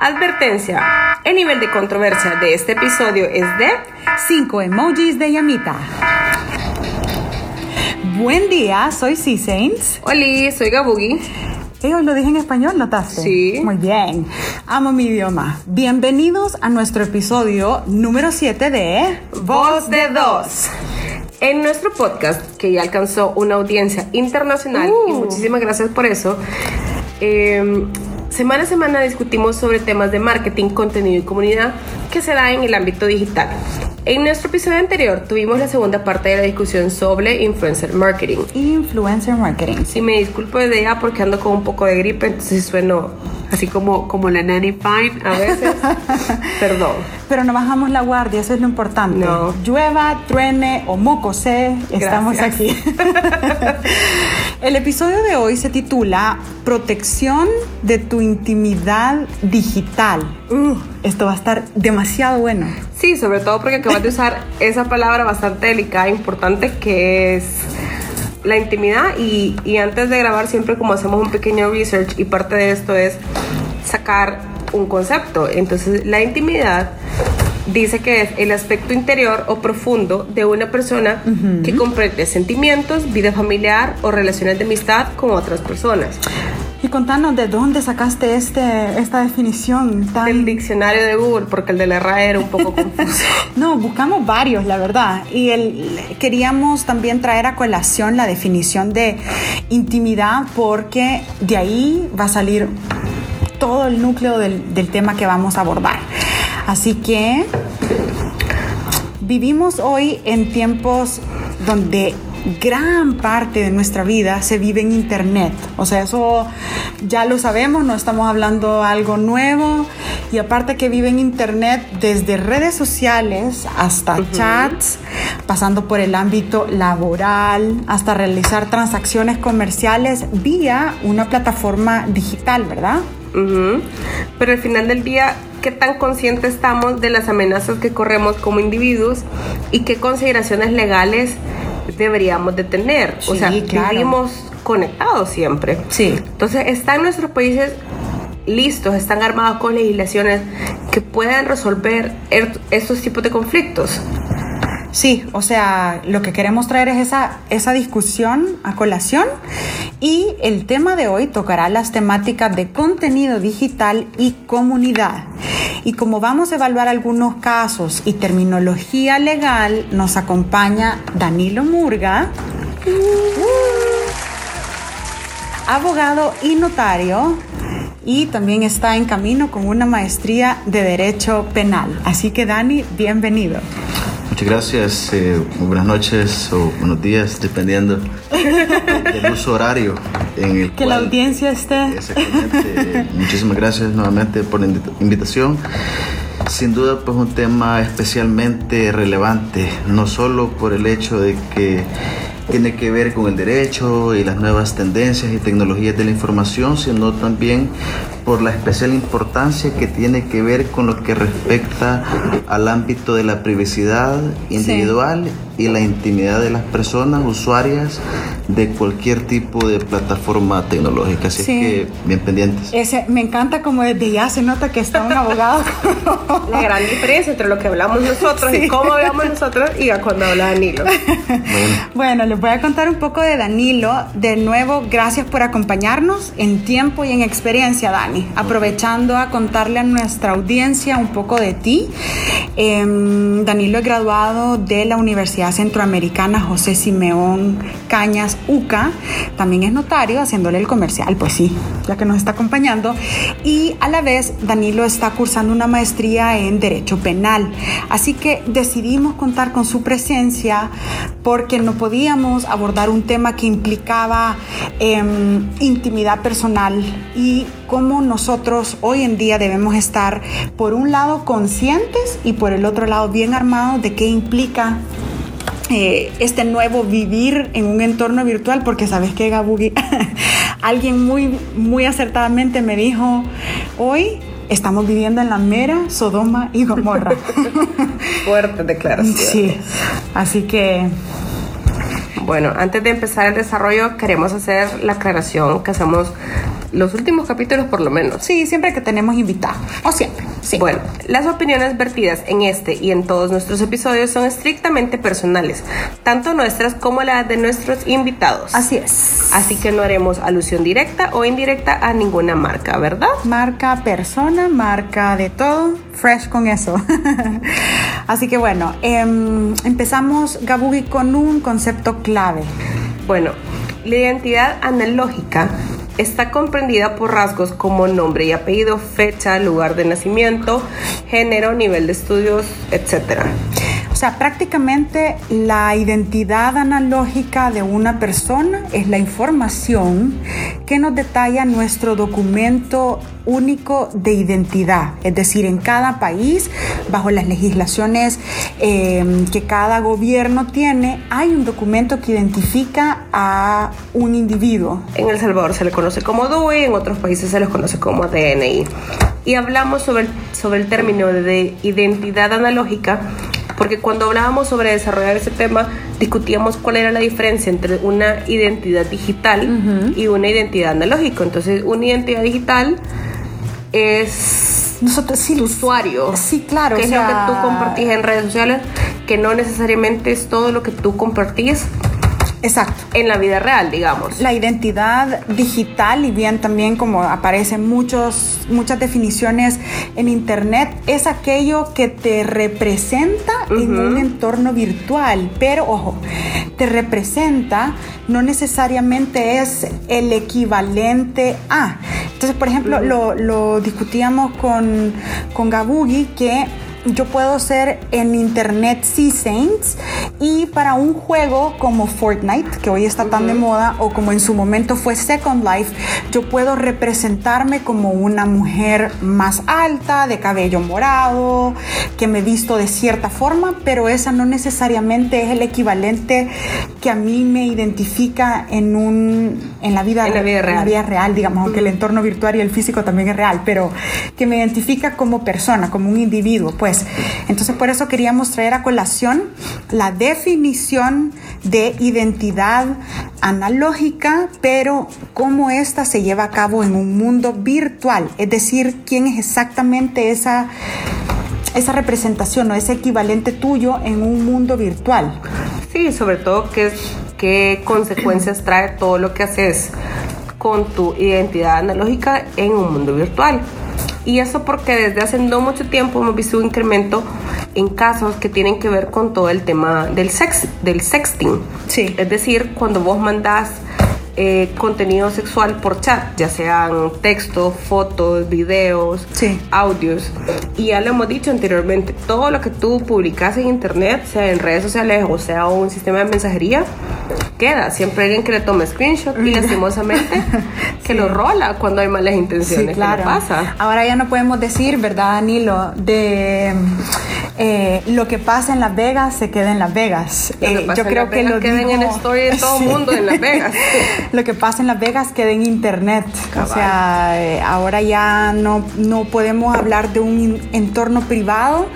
Advertencia. El nivel de controversia de este episodio es de 5 emojis de llamita. Buen día, soy C-Saints. Hola, soy Gabugi. Eh, hoy lo dije en español, ¿notaste? Sí. Muy bien. Amo mi idioma. Bienvenidos a nuestro episodio número 7 de Voz de Dos. En nuestro podcast, que ya alcanzó una audiencia internacional, y Uh. muchísimas gracias por eso, eh, semana a semana discutimos sobre temas de marketing, contenido y comunidad que se da en el ámbito digital. En nuestro episodio anterior tuvimos la segunda parte de la discusión sobre influencer marketing. Influencer Marketing. Sí, me disculpo desde ya porque ando con un poco de gripe, entonces sueno así como, como la nanny fine a veces. Perdón. Pero no bajamos la guardia, eso es lo importante. No. Llueva, truene o mocose, estamos Gracias. aquí. El episodio de hoy se titula Protección de tu intimidad digital. Uh, esto va a estar demasiado bueno. Sí, sobre todo porque acabas de usar esa palabra bastante delicada e importante que es la intimidad y, y antes de grabar siempre como hacemos un pequeño research y parte de esto es sacar un concepto. Entonces la intimidad dice que es el aspecto interior o profundo de una persona que comprende sentimientos, vida familiar o relaciones de amistad con otras personas. Y contanos de dónde sacaste este, esta definición tan... El diccionario de Google, porque el de la RAE era un poco confuso. No, buscamos varios, la verdad. Y el, queríamos también traer a colación la definición de intimidad porque de ahí va a salir todo el núcleo del, del tema que vamos a abordar. Así que vivimos hoy en tiempos donde gran parte de nuestra vida se vive en internet. O sea, eso ya lo sabemos, no estamos hablando algo nuevo. Y aparte que vive en internet desde redes sociales hasta chats, pasando por el ámbito laboral, hasta realizar transacciones comerciales vía una plataforma digital, ¿verdad? Ujú. Pero al final del día, ¿qué tan conscientes estamos de las amenazas que corremos como individuos y qué consideraciones legales deberíamos de tener? o sea, claro. vivimos conectados siempre. Sí. Entonces, ¿están nuestros países listos, están armados con legislaciones que puedan resolver er- estos tipos de conflictos? Sí, o sea, lo que queremos traer es esa, esa discusión a colación y el tema de hoy tocará las temáticas de contenido digital y comunidad. Y como vamos a evaluar algunos casos y terminología legal, nos acompaña Danilo Murga, abogado y notario, y también está en camino con una maestría de Derecho Penal. Así que Dani, bienvenido. Muchas gracias, eh, buenas noches o buenos días, dependiendo del uso horario en el Que la audiencia esté. Exactamente. Muchísimas gracias nuevamente por la invita- invitación. Sin duda, pues un tema especialmente relevante, no solo por el hecho de que tiene que ver con el derecho y las nuevas tendencias y tecnologías de la información, sino también por la especial importancia que tiene que ver con lo que respecta al ámbito de la privacidad individual y la intimidad de las personas usuarias de cualquier tipo de plataforma tecnológica. Así Sí. es que bien pendientes. Ese, me encanta como desde ya se nota que está un abogado. La gran diferencia entre lo que hablamos nosotros y cómo hablamos nosotros y a cuando habla Danilo. Bueno, Bueno, les voy a contar un poco de Danilo. De nuevo, gracias por acompañarnos en tiempo y en experiencia, Dani. Aprovechando a contarle a nuestra audiencia un poco de ti. Em, Danilo es graduado de la Universidad Centroamericana José Simeón Cañas UCA. También es notario, haciéndole el comercial, pues sí, ya que nos está acompañando. Y a la vez, Danilo está cursando una maestría en Derecho Penal. Así que decidimos contar con su presencia porque no podíamos abordar un tema que implicaba em, intimidad personal y cómo nosotros hoy en día debemos estar, por un lado, conscientes y por el otro lado, bien armados de qué implica eh, este nuevo vivir en un entorno virtual, porque sabes que Gabugi, alguien muy, muy acertadamente me dijo, hoy estamos viviendo en la mera Sodoma y Gomorra. Fuertes declaraciones. sí, así que Bueno, antes de empezar el desarrollo, queremos hacer la aclaración que hacemos los últimos capítulos por lo menos. Sí, siempre que tenemos invitados. O siempre. Sí. Bueno, las opiniones vertidas en este y en todos nuestros episodios son estrictamente personales, tanto nuestras como las de nuestros invitados. Así es. Así que no haremos alusión directa o indirecta a ninguna marca, ¿verdad? Marca persona, marca de todo. Fresh con eso. Así que bueno, em, empezamos, Gabugi, con un concepto clave. Bueno, la identidad analógica está comprendida por rasgos como nombre y apellido, fecha, lugar de nacimiento, género, nivel de estudios, etc. Sea, prácticamente la identidad analógica de una persona es la información que nos detalla nuestro documento único de identidad. Es decir, en cada país, bajo las legislaciones eh, que cada gobierno tiene, hay un documento que identifica a un individuo. En El Salvador se le conoce como DUI, en otros países se les conoce como DNI. Y hablamos sobre sobre el término de identidad analógica porque cuando hablábamos sobre desarrollar ese tema, discutíamos cuál era la diferencia entre una identidad digital y una identidad analógica. Entonces, una identidad digital es nosotros sí, tu usuario. Sí, claro. Que es lo que tú compartís en redes sociales, que no necesariamente es todo lo que tú compartís Exacto. En la vida real, digamos. La identidad digital, y bien también como aparecen muchos, muchas definiciones en Internet, es aquello que te representa en un entorno virtual. Pero, ojo, te representa no necesariamente es el equivalente a. Entonces, por ejemplo, lo, lo, discutíamos con, con Gabugi que yo puedo ser en internet Sea Saints y para un juego como Fortnite, que hoy está tan de moda, o como en su momento fue Second Life, yo puedo representarme como una mujer más alta, de cabello morado, que me visto de cierta forma, pero esa no necesariamente es el equivalente que a mí me identifica en un en la vida, en la vida real, la vida real digamos, aunque el entorno virtual y el físico también es real, pero que me identifica como persona, como un individuo, pues entonces por eso queríamos traer a colación la definición de identidad analógica, pero cómo esta se lleva a cabo en un mundo virtual, es decir, quién es exactamente esa esa representación o ese equivalente tuyo en un mundo virtual. Sí, sobre todo qué, qué consecuencias trae todo lo que haces con tu identidad analógica en un mundo virtual. Y eso porque desde hace no mucho tiempo hemos visto un incremento en casos que tienen que ver con todo el tema del, sex, del sexting. Sí. Es decir, cuando vos mandás eh, contenido sexual por chat, ya sean textos, fotos, videos, audios. Y ya lo hemos dicho anteriormente, todo lo que tú publicas en internet, sea en redes sociales o sea un sistema de mensajería, queda. Siempre alguien que le toma screenshot y lastimosamente que lo rola cuando hay malas intenciones. claro. pasa. Ahora ya no podemos decir, ¿verdad, Danilo? De eh, lo que pasa en Las Vegas se queda en Las Vegas. Eh, yo creo que lo queda en la story de todo el mundo en Las Vegas. lo que pasa en Las Vegas queda en internet. O sea, eh, ahora ya no, no podemos hablar de un entorno privado.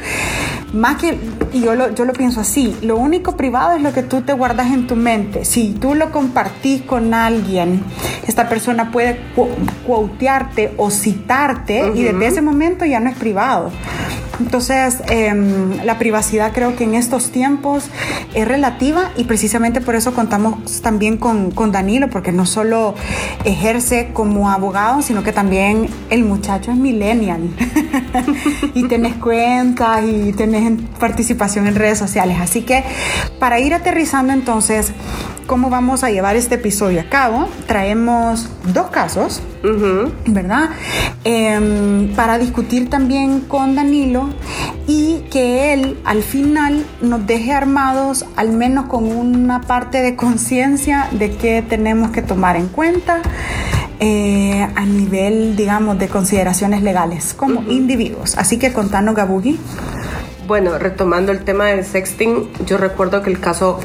Más que, y yo lo, yo lo pienso así, lo único privado es lo que tú te guardas en tu mente. Si tú lo compartís con alguien, esta persona puede quotearte o citarte y desde ese momento ya no es privado. Entonces, em, la privacidad creo que en estos tiempos es relativa y precisamente por eso contamos también con, con, Danilo, porque no solo ejerce como abogado, sino que también el muchacho es millennial y tenés cuentas y tenés participación en redes sociales. Así que para ir aterrizando entonces, cómo vamos a llevar este episodio a cabo, traemos dos casos, ¿verdad? Em, para discutir también con Danilo y que él al final nos deje armados al menos con una parte de conciencia de qué tenemos que tomar en cuenta. Eh, a nivel, digamos, de consideraciones legales como individuos. Así que contanos, Gabugi. Bueno, retomando el tema del sexting, yo recuerdo que el caso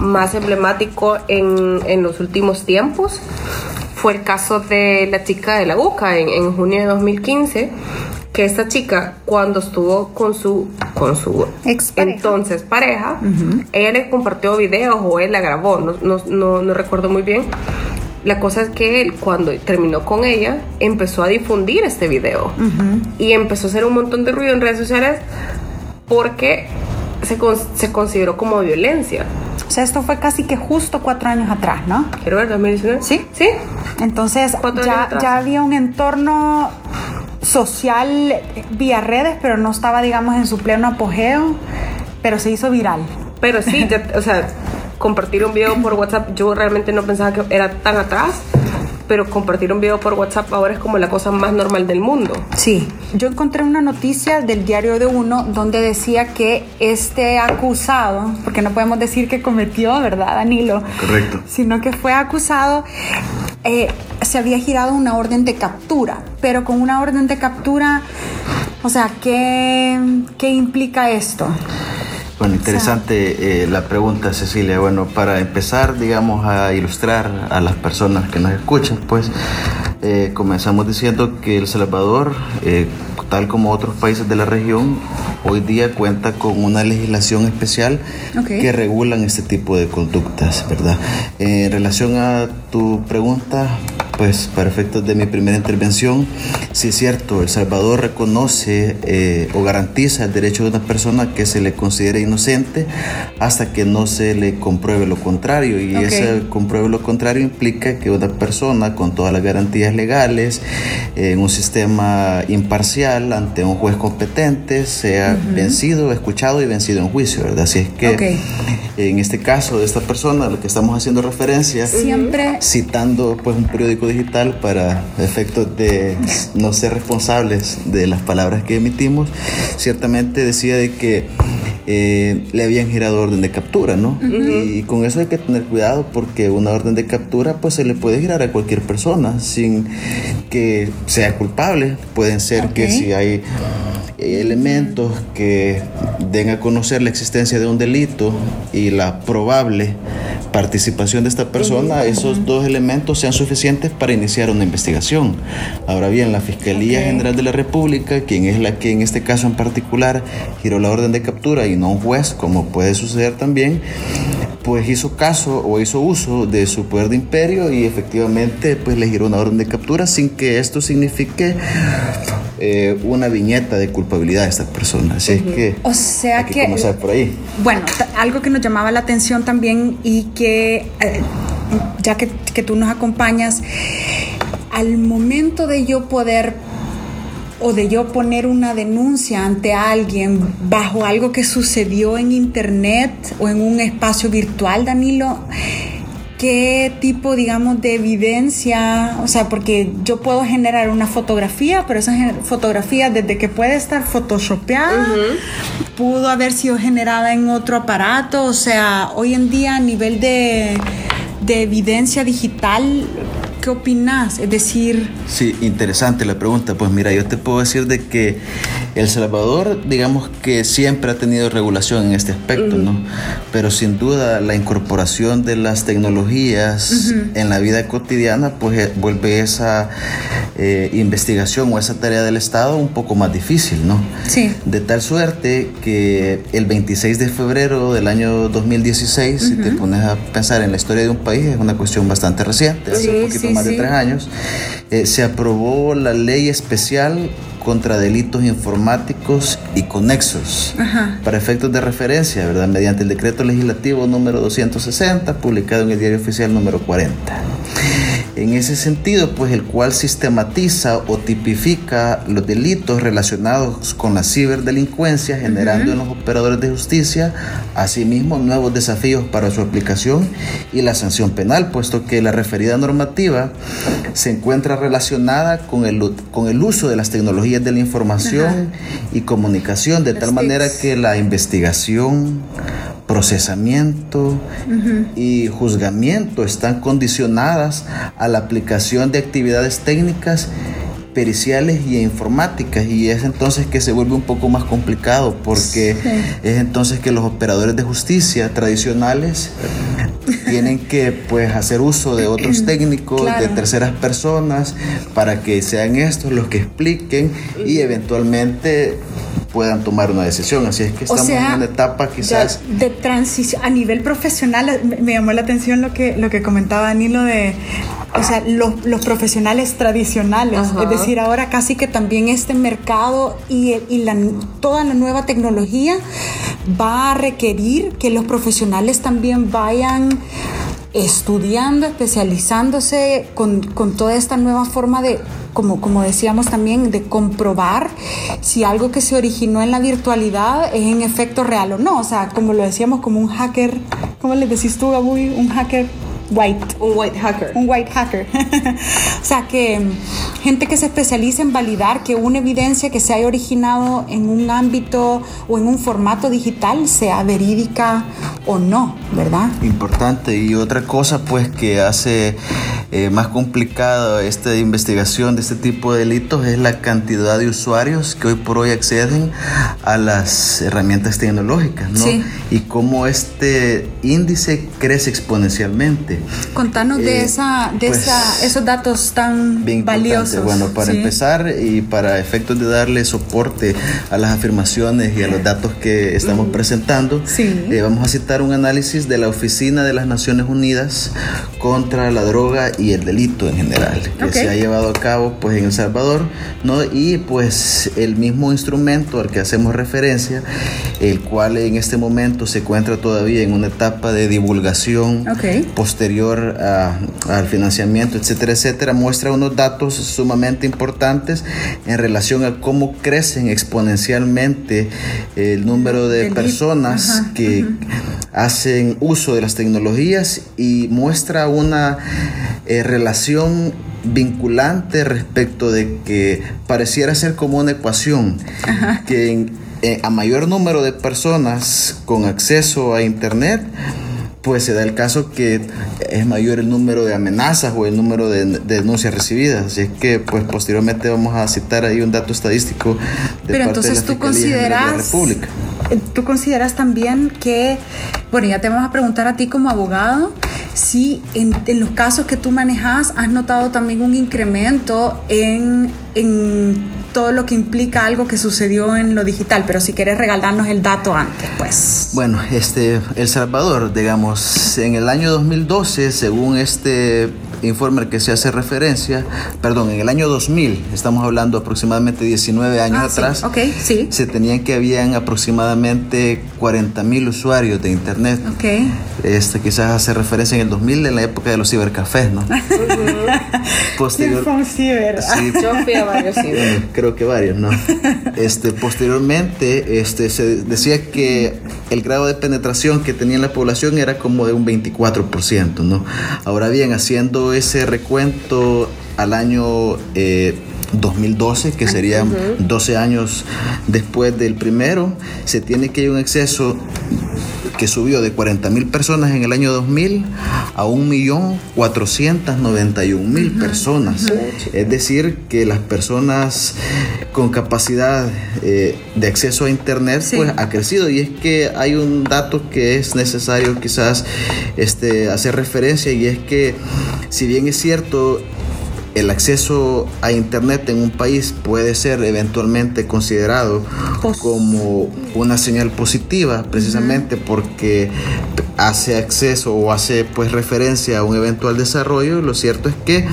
más emblemático en, en los últimos tiempos fue el caso de la chica de la UCA en, junio de 2015 que esta chica cuando estuvo con su con su entonces pareja ella le compartió videos o él la grabó no, no, no, no recuerdo muy bien. La cosa es que él, cuando terminó con ella, empezó a difundir este video. Y empezó a hacer un montón de ruido en redes sociales porque se, se consideró como violencia. O sea, esto fue casi que justo cuatro años atrás, ¿no? Quiero ver, 2019. Sí. Sí. Entonces, ya, ya había un entorno social vía redes, pero no estaba, digamos, en su pleno apogeo, pero se hizo viral. Pero sí, o sea, compartir un video por WhatsApp, yo realmente no pensaba que era tan atrás, pero compartir un video por WhatsApp ahora es como la cosa más normal del mundo. Sí, yo encontré una noticia del diario de uno donde decía que este acusado, porque no podemos decir que cometió, ¿verdad, Danilo? Correcto. Sino que fue acusado, eh, se había girado una orden de captura, pero con una orden de captura, o sea, ¿qué, qué implica esto? Bueno, interesante eh, la pregunta, Cecilia. Bueno, para empezar, digamos, a ilustrar a las personas que nos escuchan, pues eh, comenzamos diciendo que El Salvador, eh, tal como otros países de la región, hoy día cuenta con una legislación especial que regulan este tipo de conductas, ¿verdad? En relación a tu pregunta, pues para efectos de mi primera intervención, sí es cierto, El Salvador reconoce eh, o garantiza el derecho de una persona que se le considere inocente hasta que no se le compruebe lo contrario. Y ese compruebe lo contrario implica que una persona con todas las garantías legales, en un sistema imparcial ante un juez competente, sea vencido, escuchado y vencido en juicio, ¿verdad? Así es que en este caso de esta persona a la que estamos haciendo referencia, siempre citando pues un periódico digital para efectos de no ser responsables de las palabras que emitimos, ciertamente decía de que eh, le habían girado orden de captura, ¿no? y, con eso hay que tener cuidado porque una orden de captura pues se le puede girar a cualquier persona sin que sea culpable. Pueden ser que si hay elementos que den a conocer la existencia de un delito y la probable participación de esta persona, esos dos elementos sean suficientes para iniciar una investigación. Ahora bien, la Fiscalía General de la República, quien es la que en este caso en particular giró la orden de captura y no un juez, como puede suceder también, pues hizo caso o hizo uso de su poder de imperio y efectivamente pues le giró una orden de captura sin que esto signifique eh, una viñeta de culpabilidad de esta persona. Así es que o sea que, comenzar por ahí. Bueno, algo que nos llamaba la atención también y que eh, ya que, que tú nos acompañas, al momento de yo poder o de yo poner una denuncia ante alguien bajo algo que sucedió en internet o en un espacio virtual, Danilo, qué tipo, digamos, de evidencia, o sea, porque yo puedo generar una fotografía, pero esa fotografía desde que puede estar photoshopeada, pudo haber sido generada en otro aparato, o sea, hoy en día a nivel de, de evidencia digital, ¿Qué opinas? Es decir... Sí, interesante la pregunta. Pues mira, yo te puedo decir de que El Salvador, digamos que siempre ha tenido regulación en este aspecto, ¿no? Pero sin duda la incorporación de las tecnologías en la vida cotidiana, pues eh, vuelve esa eh, investigación o esa tarea del Estado un poco más difícil, ¿no? Sí. De tal suerte que el 26 de febrero del año 2016, si te pones a pensar en la historia de un país, es una cuestión bastante reciente, hace un poquito más de tres años, eh, se aprobó la ley especial contra delitos informáticos y conexos para efectos de referencia, ¿verdad? Mediante el decreto legislativo número 260, publicado en el diario oficial número 40. En ese sentido, pues el cual sistematiza o tipifica los delitos relacionados con la ciberdelincuencia, generando en los operadores de justicia, asimismo, nuevos desafíos para su aplicación y la sanción penal, puesto que la referida normativa se encuentra relacionada con el, con el uso de las tecnologías de la información y comunicación, de tal manera que la investigación, procesamiento y juzgamiento. Están condicionadas a la aplicación de actividades técnicas periciales y informáticas. Y es entonces que se vuelve un poco más complicado porque es entonces que los operadores de justicia tradicionales tienen que pues hacer uso de otros técnicos, de terceras personas para que sean estos los que expliquen y eventualmente puedan tomar una decisión. Así es que estamos en una etapa quizás... De transición, a nivel profesional, me llamó la atención lo que, lo que comentaba Danilo de o sea, los, los profesionales tradicionales. Ajá. Es decir, ahora casi que también este mercado y, y la, toda la nueva tecnología va a requerir que los profesionales también vayan estudiando, especializándose con, con toda esta nueva forma de, como, como decíamos también, de comprobar si algo que se originó en la virtualidad es en efecto real o no. O sea, como lo decíamos, como un hacker, ¿cómo le decís tú, Gabuy? Un hacker white. Un white hacker. Un white hacker. o sea, que mm, gente que se especializa en validar que una evidencia que se haya originado en un ámbito o en un formato digital sea verídica o no, ¿verdad? Importante. Y otra cosa, pues, que hace eh, más complicada esta investigación de este tipo de delitos es la cantidad de usuarios que hoy por hoy acceden a las herramientas tecnológicas, ¿no? Sí. Y cómo este índice crece exponencialmente. Contanos de, Eh, esa, de pues, esa, esos datos tan Bien valiosos. Bueno, para Sí. empezar y para efectos de darle soporte a las afirmaciones y a los datos que estamos presentando, Sí. eh, vamos a citar un análisis de la Oficina de las Naciones Unidas contra la droga y el delito en general, que Ok. se ha llevado a cabo pues en El Salvador, ¿no? Y pues el mismo instrumento al que hacemos referencia, el cual en este momento se encuentra todavía en una etapa de divulgación Ok. posterior a- al financiamiento, etcétera, etcétera, muestra unos datos sumamente importantes en relación a cómo crecen exponencialmente el número de personas ajá, que hacen uso de las tecnologías y muestra una eh, relación vinculante respecto de que pareciera ser como una ecuación que en- eh, a mayor número de personas con acceso a internet pues se da el caso que es mayor el número de amenazas o el número de, de denuncias recibidas. Así es que, pues, posteriormente vamos a citar ahí un dato estadístico de Pero parte entonces de la tú Fiscalía General de la consideras, República. tú consideras también que, bueno, ya te vamos a preguntar a ti como abogado, si en, en los casos que tú manejas has notado también un incremento en, en todo lo que implica algo que sucedió en lo digital, pero si quieres regalarnos el dato antes, pues. Bueno, este, El Salvador, digamos, en el año 2012, según este informe al que se hace referencia, perdón, en el año 2000, estamos hablando aproximadamente 19 años Ah, sí, atrás, ok, sí. se tenían que habían aproximadamente 40 mil usuarios de Internet. Ok. Este quizás hace referencia en el 2000 en la época de los cibercafés, ¿no? Posterior, sí, Yo fui a varios bueno, ciber. creo que varios, ¿no? Este, posteriormente, este, se decía que el grado de penetración que tenía en la población era como de un 24%, ¿no? Ahora bien, haciendo ese recuento al año eh, 2012, que serían 12 años después del primero, se tiene que hay un exceso que subió de 40 mil personas en el año 2000 a 1.491.000 personas. Es decir, que las personas con capacidad eh, de acceso a Internet Sí. pues ha crecido y es que hay un dato que es necesario quizás este, hacer referencia y es que si bien es cierto el acceso a Internet en un país puede ser eventualmente considerado Pos- como una señal positiva, precisamente porque hace acceso o hace pues referencia a un eventual desarrollo. Lo cierto es que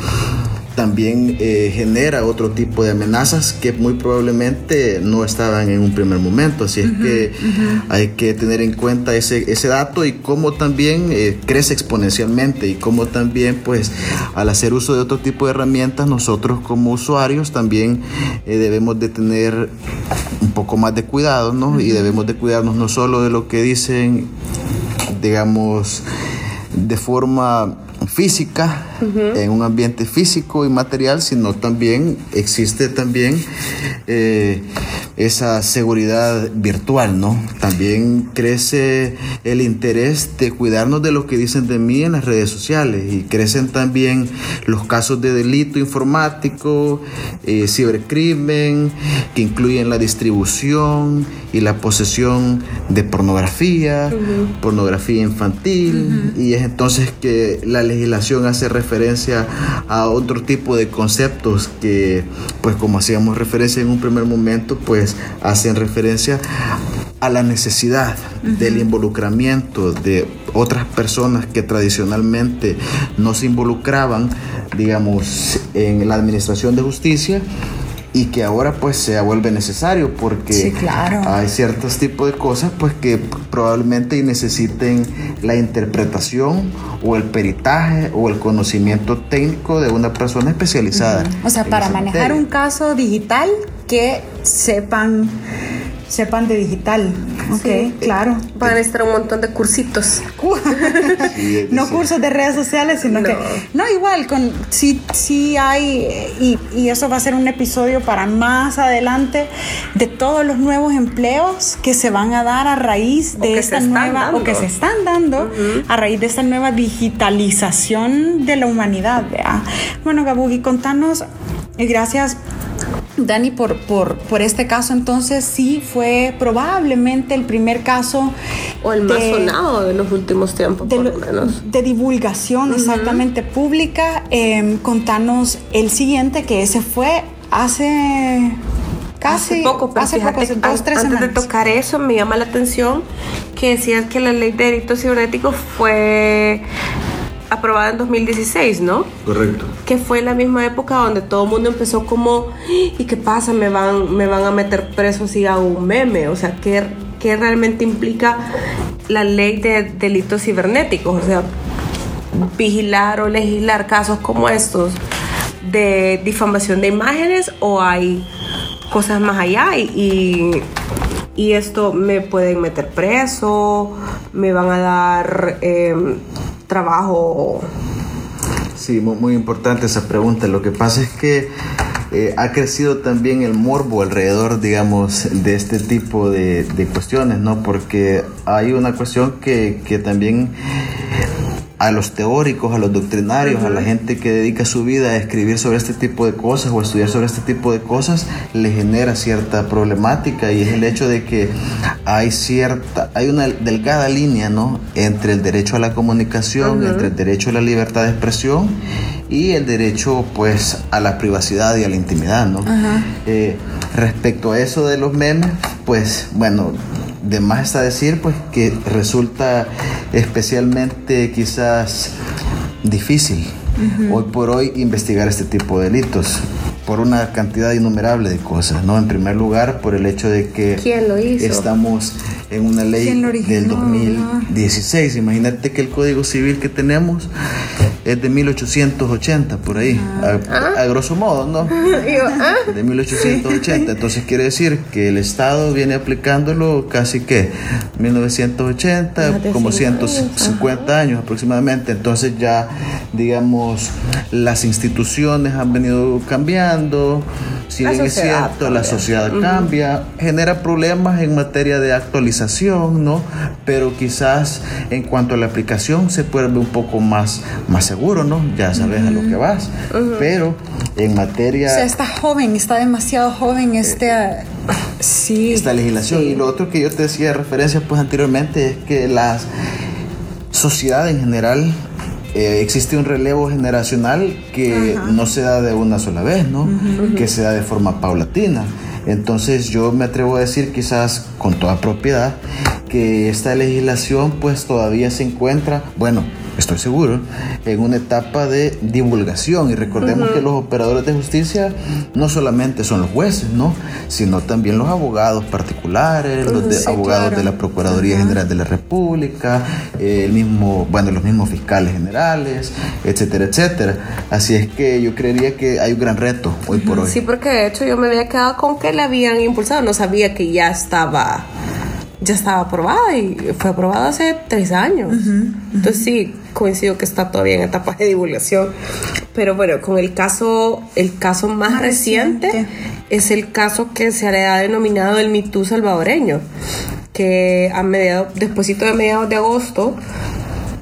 también eh, genera otro tipo de amenazas que muy probablemente no estaban en un primer momento. Así es que hay que tener en cuenta ese, ese dato y cómo también eh, crece exponencialmente y cómo también pues al hacer uso de otro tipo de herramientas nosotros como usuarios también eh, debemos de tener un poco más de cuidado, ¿no? Y debemos de cuidarnos no solo de lo que dicen, digamos, de forma física, en un ambiente físico y material, sino también existe también eh, esa seguridad virtual, ¿no? También crece el interés de cuidarnos de lo que dicen de mí en las redes sociales y crecen también los casos de delito informático, eh, cibercrimen, que incluyen la distribución y la posesión de pornografía, pornografía infantil, y es entonces que la legislación hace referencia a otro tipo de conceptos que, pues como hacíamos referencia en un primer momento, pues hacen referencia a la necesidad del involucramiento de otras personas que tradicionalmente no se involucraban digamos, en la administración de justicia y que ahora pues se vuelve necesario porque hay ciertos tipos de cosas pues que probablemente necesiten la interpretación o el peritaje o el conocimiento técnico de una persona especializada. O sea, para manejar un caso digital que sepan sepan de digital. Ok, claro. Van a necesitar un montón de cursitos. no cursos de redes sociales, sino que. No, igual, con sí, sí hay, y, y, eso va a ser un episodio para más adelante, de todos los nuevos empleos que se van a dar a raíz de esta nueva. o que se están dando a raíz de esta nueva digitalización de la humanidad. Bueno, Gabugi, contanos, y gracias Dani, por, por, por, este caso, entonces sí fue probablemente el primer caso. O el más sonado de los últimos tiempos, de, por lo menos. De divulgación exactamente pública. Eh, contanos el siguiente, que ese fue hace casi. Hace poco, pero hace poco, hace dos, tres antes de tocar eso, me llama la atención que decías que la ley de delitos cibernéticos fue aprobada en 2016, ¿no? Correcto. Que fue la misma época donde todo el mundo empezó como, ¿y qué pasa? Me van, me van a meter preso si hago un meme. O sea, ¿qué, qué realmente implica la ley de delitos cibernéticos? O sea, vigilar o legislar casos como estos de difamación de imágenes o hay cosas más allá y, y, esto me pueden meter preso, me van a dar... Eh, trabajo? Sí, muy, importante esa pregunta. Lo que pasa es que eh, ha crecido también el morbo alrededor, digamos, de este tipo de, de cuestiones, ¿no? Porque hay una cuestión que, que también a los teóricos, a los doctrinarios, a la gente que dedica su vida a escribir sobre este tipo de cosas o a estudiar sobre este tipo de cosas, le genera cierta problemática y es el hecho de que hay cierta, hay una delgada línea, ¿no? Entre el derecho a la comunicación, entre el derecho a la libertad de expresión y el derecho, pues, a la privacidad y a la intimidad, ¿no? Eh, respecto a eso de los memes, pues, bueno, de más está decir pues que resulta especialmente quizás difícil hoy por hoy investigar este tipo de delitos por una cantidad innumerable de cosas, ¿no? En primer lugar, por el hecho de que estamos en una ley del 2016. Imagínate que el Código Civil que tenemos es de 1880, por ahí, a, grosso modo, ¿no? ¿ah? De 1880. Entonces quiere decir que el Estado viene aplicándolo casi que 1980, como 150 años aproximadamente. Entonces ya, digamos, las instituciones han venido cambiando. Si bien es cierto, la sociedad cambia, genera problemas en materia de actualización, ¿no? Pero quizás en cuanto a la aplicación se puede ver un poco más, más seguro, ¿no? Ya sabes a lo que vas. Pero en materia... O sea, está joven, está demasiado joven este... sí. Esta legislación. Y lo otro que yo te decía de referencia pues anteriormente es que la sociedad en general eh, existe un relevo generacional que no se da de una sola vez, ¿no? Que se da de forma paulatina. Entonces yo me atrevo a decir quizás con toda propiedad que esta legislación pues todavía se encuentra, bueno, estoy seguro, en una etapa de divulgación. Y recordemos que los operadores de justicia no solamente son los jueces, ¿no? Sino también los abogados particulares, los abogados de la Procuraduría General de la República, el mismo, bueno, los mismos fiscales generales, etcétera, etcétera. Así es que yo creería que hay un gran reto hoy por hoy. Sí, porque de hecho yo me había quedado con que la habían impulsado, no sabía que ya estaba ya estaba aprobada y fue aprobada hace tres años. Entonces sí, coincido que está todavía en etapa de divulgación. Pero bueno, con el caso, el caso más, reciente, es el caso que se ha denominado el MeToo salvadoreño, que a mediados, despuésito de mediados de agosto,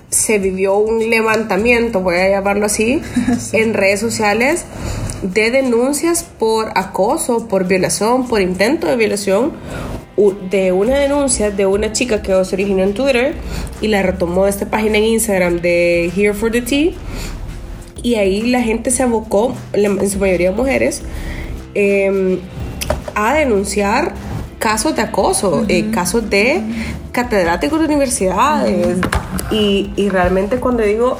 se vivió un levantamiento, voy a llamarlo así, en redes sociales de denuncias por acoso, por violación, por intento de violación de una denuncia de una chica que se originó en Twitter y la retomó de esta página en Instagram de Here for the Tea. Y ahí la gente se abocó, en su mayoría mujeres, em, a denunciar casos de acoso, eh, casos de catedráticos de universidades. y, y realmente cuando digo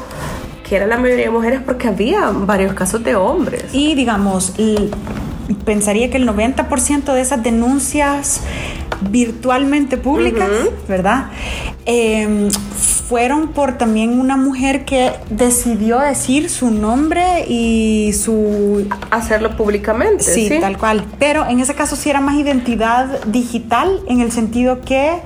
que era la mayoría de mujeres porque había varios casos de hombres. Y digamos, pensaría que el 90% de esas denuncias virtualmente públicas, ¿verdad? Em, fueron por también una mujer que decidió decir su nombre y su... Hacerlo públicamente. Sí, sí, tal cual. Pero en ese caso sí era más identidad digital en el sentido que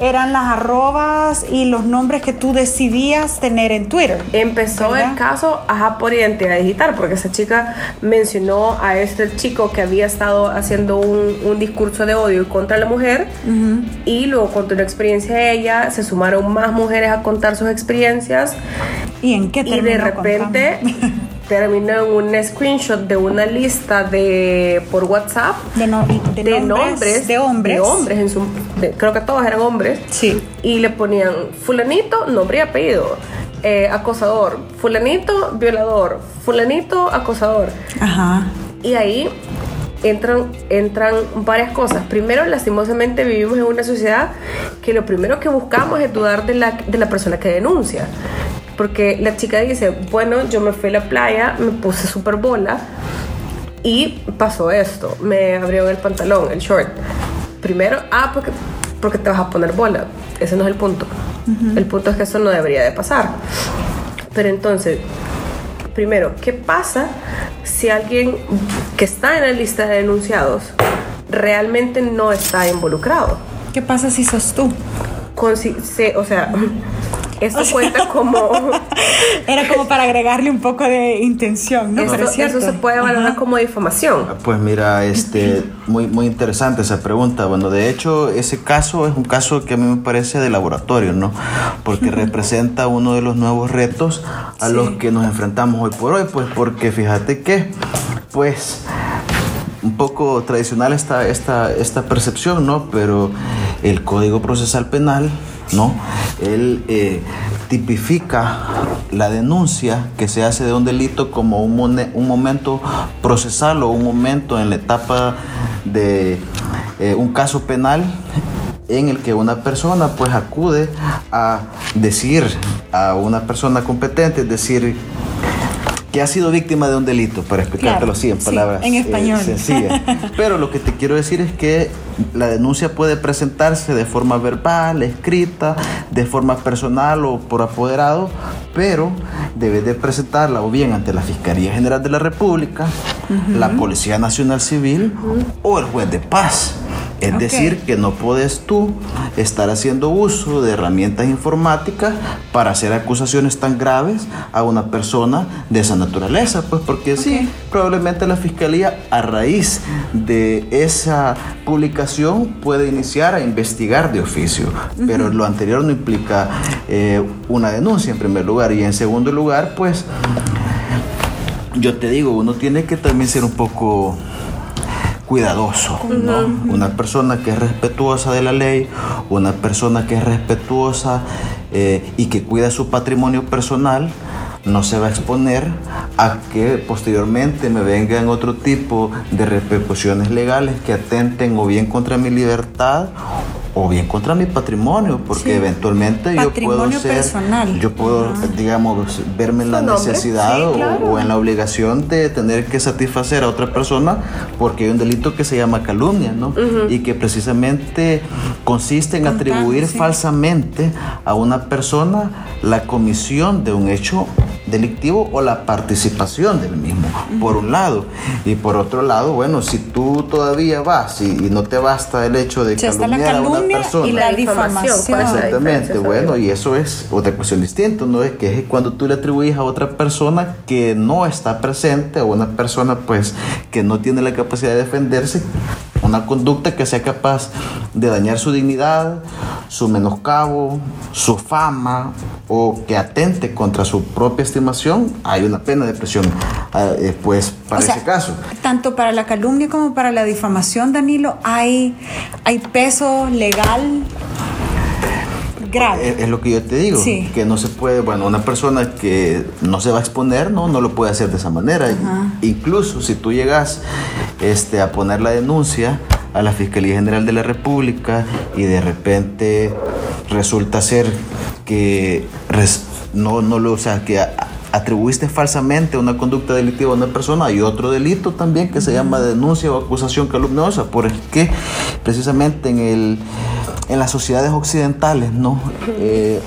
eran las arrobas y los nombres que tú decidías tener en Twitter. Empezó el caso ajá, por identidad digital, porque esa chica mencionó a este chico que había estado haciendo un, discurso de odio contra la mujer y luego contó una experiencia de ella, se sumaron más mujeres a contar sus experiencias. ¿Y en qué terminó? Y de repente... terminó en un screenshot de una lista de por WhatsApp de, nombres, de hombres, de hombres en su, creo que todos eran hombres. Sí. Y le ponían fulanito, nombre y apellido. Eh, acosador, fulanito, violador, fulanito, acosador. Ajá. Y ahí entran, entran varias cosas. Primero, lastimosamente vivimos en una sociedad que lo primero que buscamos es dudar de la, de la persona que denuncia. Porque la chica dice, bueno, yo me fui a la playa, me puse súper bola y pasó esto, me abrió el pantalón, el short. Primero, ah, porque, porque te vas a poner bola. Ese no es el punto. El punto es que eso no debería de pasar. Pero entonces, primero, ¿qué pasa si alguien que está en la lista de denunciados realmente no está involucrado? ¿Qué pasa si sos tú? Con, o sea, eso cuenta como... Era como para agregarle un poco de intención, ¿no? Eso, se puede valorar como difamación. Ah, pues mira, este, muy, muy interesante esa pregunta. Bueno, de hecho, ese caso es un caso que a mí me parece de laboratorio, ¿no? Porque representa uno de los nuevos retos a los que nos enfrentamos hoy por hoy, pues porque fíjate que, pues un poco tradicional esta, esta, esta percepción, ¿no? Pero el Código Procesal Penal ¿no? Él eh, tipifica la denuncia que se hace de un delito como un, un momento procesal o un momento en la etapa de eh, un caso penal en el que una persona pues acude a decir a una persona competente, es decir, que ha sido víctima de un delito, para explicártelo así en palabras en español. Eh, sencillas. Pero lo que te quiero decir es que la denuncia puede presentarse de forma verbal, escrita, de forma personal o por apoderado, pero debe de presentarla o bien ante la Fiscalía General de la República, la Policía Nacional Civil o el juez de paz. Es decir, que no puedes tú estar haciendo uso de herramientas informáticas para hacer acusaciones tan graves a una persona de esa naturaleza, pues porque sí, probablemente la fiscalía a raíz de esa publicación puede iniciar a investigar de oficio, pero lo anterior no implica eh, una denuncia en primer lugar. Y en segundo lugar, pues yo te digo, uno tiene que también ser un poco cuidadoso, ¿no? Una persona que es respetuosa de la ley, una persona que es respetuosa eh, y que cuida su patrimonio personal, no se va a exponer a que posteriormente me vengan otro tipo de repercusiones legales que atenten o bien contra mi libertad o bien contra mi patrimonio, porque eventualmente yo puedo ser, personal. yo puedo, digamos, verme en la necesidad o, en la obligación de tener que satisfacer a otra persona porque hay un delito que se llama calumnia, ¿no? Y que precisamente consiste en atribuir falsamente a una persona la comisión de un hecho delictivo o la participación del mismo, por un lado. Y por otro lado, bueno, si tú todavía vas y, no te basta el hecho de calumniar a una persona. Y la difamación. Exactamente, bueno, y eso es otra cuestión distinta, ¿no? Es que es cuando tú le atribuyes a otra persona que no está presente, o una persona pues que no tiene la capacidad de defenderse, una conducta que sea capaz de dañar su dignidad, su menoscabo, su fama o que atente contra su propia estimación, hay una pena de prisión ah, eh, pues, para ese caso. Tanto para la calumnia como para la difamación, Danilo, hay, hay peso legal Grave. Es, lo que yo te digo, que no se puede, bueno, una persona que no se va a exponer, no, no lo puede hacer de esa manera. Incluso si tú llegas este, a poner la denuncia a la Fiscalía General de la República y de repente resulta ser que no, no lo, o sea, que atribuiste falsamente una conducta delictiva a una persona, hay otro delito también que se llama denuncia o acusación calumniosa, porque precisamente en, el, en las sociedades occidentales, ¿no? Eh,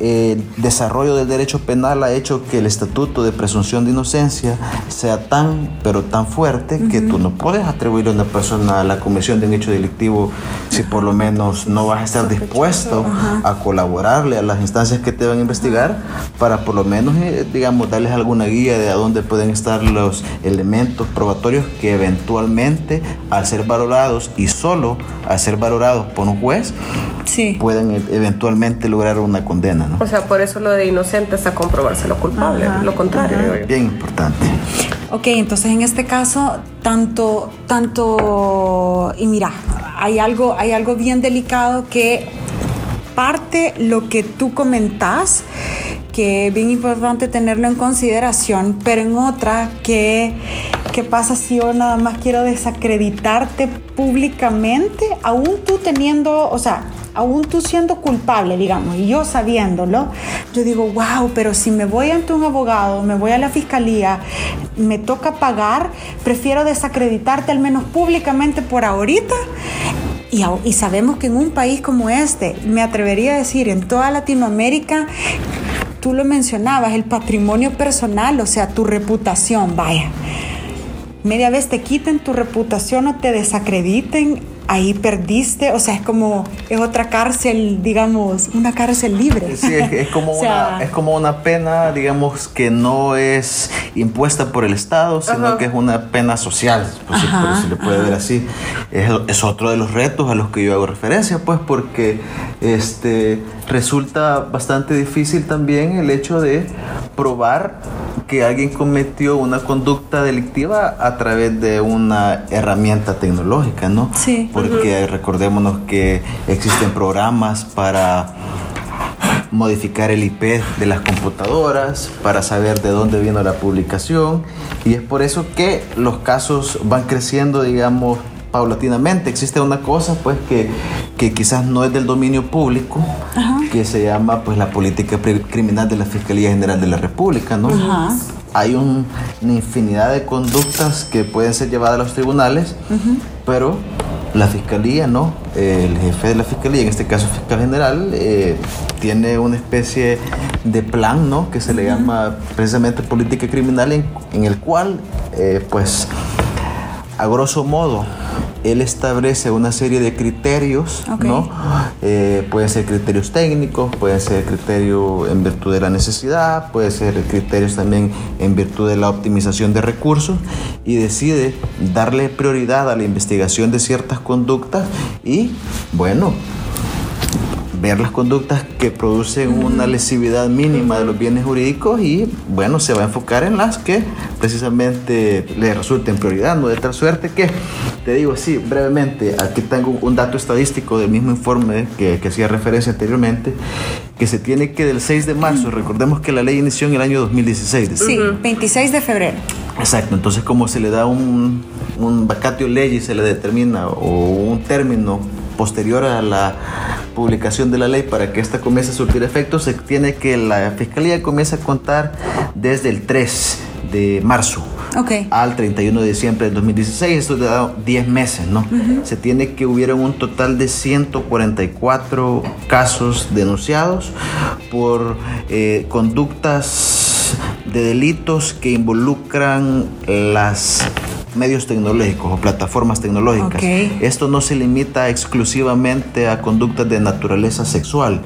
el desarrollo del derecho penal ha hecho que el estatuto de presunción de inocencia sea tan, pero tan fuerte que tú no puedes atribuirle a una persona a la comisión de un hecho delictivo si por lo menos no vas a estar dispuesto a colaborarle a las instancias que te van a investigar para por lo menos, eh, digamos, darles alguna guía de a dónde pueden estar los elementos probatorios que eventualmente, al ser valorados y solo al ser valorados por un juez, pueden e-, eventualmente lograr una condena. O sea, por eso lo de inocente hasta comprobarse lo culpable, lo contrario. Bien importante. Ok, entonces en este caso, tanto, tanto, y mira, hay algo, hay algo bien delicado que parte lo que tú comentas, que es bien importante tenerlo en consideración, pero en otra que, ¿qué pasa si yo nada más quiero desacreditarte públicamente, aún tú teniendo, o sea, aún tú siendo culpable, digamos, y yo sabiéndolo, yo digo, wow, pero si me voy ante un abogado, me voy a la fiscalía, me toca pagar, prefiero desacreditarte al menos públicamente por ahorita. Y, sabemos que en un país como este, me atrevería a decir, en toda Latinoamérica, tú lo mencionabas, el patrimonio personal, o sea, tu reputación, vaya. Media vez te quiten tu reputación o te desacrediten, ahí perdiste, o sea, es como, es otra cárcel, digamos, una cárcel libre. Sí, es, como, una, es como una pena, digamos, que no es impuesta por el Estado, sino que es una pena social, pues, por se le puede ver así. Es, es, otro de los retos a los que yo hago referencia, pues, porque este, resulta bastante difícil también el hecho de probar que alguien cometió una conducta delictiva a través de una herramienta tecnológica, ¿no? Sí. Porque recordémonos que existen programas para modificar el IP de las computadoras, para saber de dónde vino la publicación y es por eso que los casos van creciendo, digamos, paulatinamente. Existe una cosa pues que, que quizás no es del dominio público, que se llama pues la política criminal de la Fiscalía General de la República, ¿no? Hay una infinidad de conductas que pueden ser llevadas a los tribunales, pero la fiscalía, ¿no? El jefe de la fiscalía, en este caso fiscal general, eh, tiene una especie de plan, ¿no? Que se le llama precisamente política criminal, en, en el cual, eh, pues, a grosso modo, él establece una serie de criterios, ¿no? Eh, pueden ser criterios técnicos, pueden ser criterios en virtud de la necesidad, pueden ser criterios también en virtud de la optimización de recursos y decide darle prioridad a la investigación de ciertas conductas y, bueno, ver las conductas que producen una lesividad mínima de los bienes jurídicos y bueno, se va a enfocar en las que precisamente le resulten prioridad, no de tal suerte que, te digo así brevemente, aquí tengo un dato estadístico del mismo informe que, que hacía referencia anteriormente, que se tiene que del 6 de marzo, recordemos que la ley inició en el año 2016. Sí, 26 de febrero. Exacto, entonces como se le da un, un vacatio ley y se le determina o un término posterior a la publicación de la ley para que esta comience a surtir efectos, se tiene que la Fiscalía comience a contar desde el 3 de marzo al 31 de diciembre del 2016. Esto le da 10 meses, ¿no? Se tiene que hubieron un total de 144 casos denunciados por eh, conductas de delitos que involucran las medios tecnológicos o plataformas tecnológicas. Esto no se limita exclusivamente a conductas de naturaleza sexual.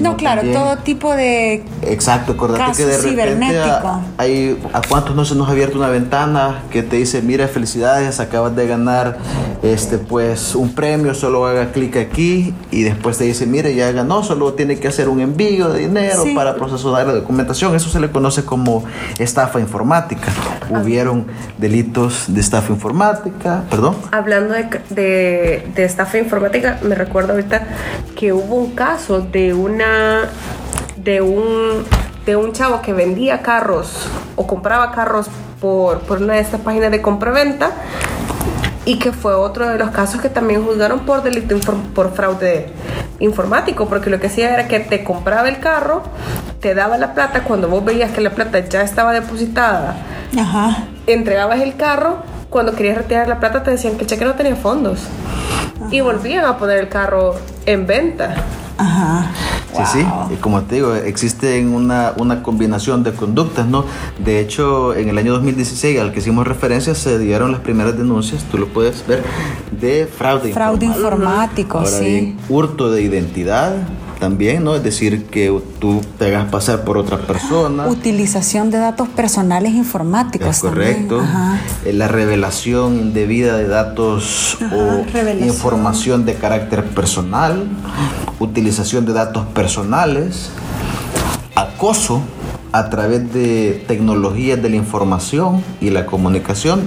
no, claro, todo tipo de. Exacto, acordate que de repente a, hay, a cuántos no se nos ha abierto una ventana que te dice, mira, felicidades, acabas de ganar este pues un premio, solo haga clic aquí y después te dice, mire, ya ganó, solo tiene que hacer un envío de dinero para procesar la documentación. Eso se le conoce como estafa informática. Hubieron delitos de estafa informática, perdón. Hablando de, de, estafa informática, me recuerdo ahorita que hubo un caso de una de un de un chavo que vendía carros o compraba carros por, por una de estas páginas de compraventa y que fue otro de los casos que también juzgaron por delito por fraude informático, porque lo que hacía era que te compraba el carro te daba la plata cuando vos veías que la plata ya estaba depositada. Ajá. Entregabas el carro, cuando querías retirar la plata te decían que el cheque no tenía fondos. Y volvían a poner el carro en venta. Ajá. Sí, sí, y como te digo, existe una, una combinación de conductas, ¿no? De hecho, en el año 2016, al que hicimos referencia, se dieron las primeras denuncias, tú lo puedes ver, de fraude, Fraude informático. informático, Ahora sí. bien, hurto de identidad también, ¿no? Es decir, que tú te hagas pasar por otra persona. Utilización de datos personales informáticos. Es correcto. Eh, La revelación indebida de datos Ajá, o revelación. información de carácter personal, utilización de datos personales, acoso a través de tecnologías de la información y la comunicación.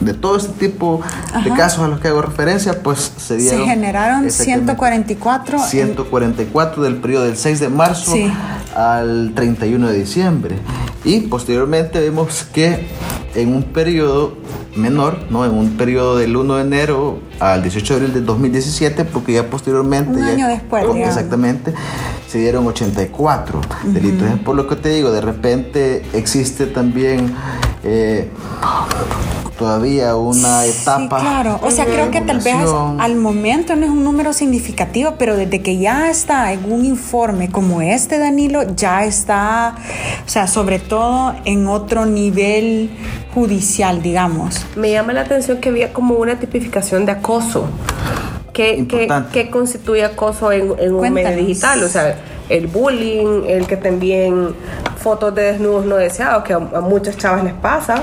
De todo este tipo de casos a los que hago referencia, pues se Se dieron. generaron exactamente 144. en- 144 del periodo del 6 de marzo Sí. al 31 de diciembre. Y posteriormente vemos que en un periodo menor, ¿no? en un periodo del 1 de enero al 18 de abril del 2017, porque ya posteriormente... Un ya- año después. Exactamente, se dieron 84 delitos. Es por lo que te digo, de repente existe también... eh, todavía una etapa Sí, claro. O sea, creo que tal vez al momento no es un número significativo, pero desde que ya está en un informe como este, Danilo, ya está, o sea, sobre todo en otro nivel judicial, digamos. Me llama la atención que había como una tipificación de acoso. ¿Qué, qué, Importante. qué constituye acoso en, en un medio digital? O sea, el bullying, el que te envíen fotos de desnudos no deseados, que a, a muchas chavas les pasa.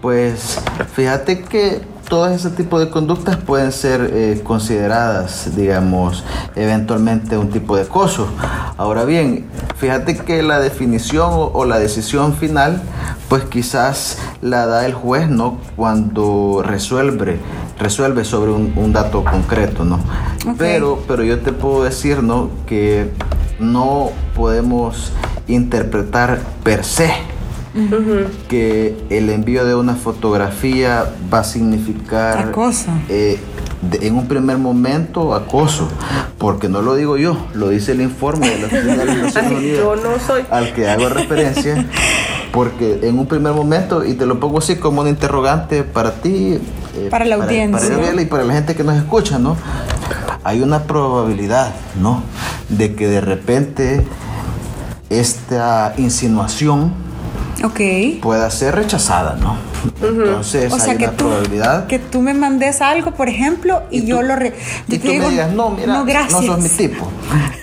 Pues fíjate que todo ese tipo de conductas pueden ser eh, consideradas, digamos, eventualmente un tipo de acoso. Ahora bien, fíjate que la definición o, o la decisión final, pues quizás la da el juez, ¿no? Cuando resuelve, resuelve sobre un, un dato concreto, ¿no? Pero, pero yo te puedo decir, ¿no? Que no podemos interpretar per se que el envío de una fotografía va a significar Acoso. eh, de- en un primer momento acoso, porque no lo digo yo, lo dice el informe de la Oficina de las Naciones Así, Unidas yo no soy. al que hago referencia, porque en un primer momento, y te lo pongo así como un interrogante para ti, eh, Para la audiencia. para y para la gente que nos escucha, ¿no? Hay una probabilidad, ¿no? De que de repente esta insinuación pueda ser rechazada, ¿no? Entonces O sea, hay que una tú, probabilidad que tú me mandes algo, por ejemplo, y, Y yo lo... Re y tú digo, me digas, no, mira, no, no, sos mi tipo.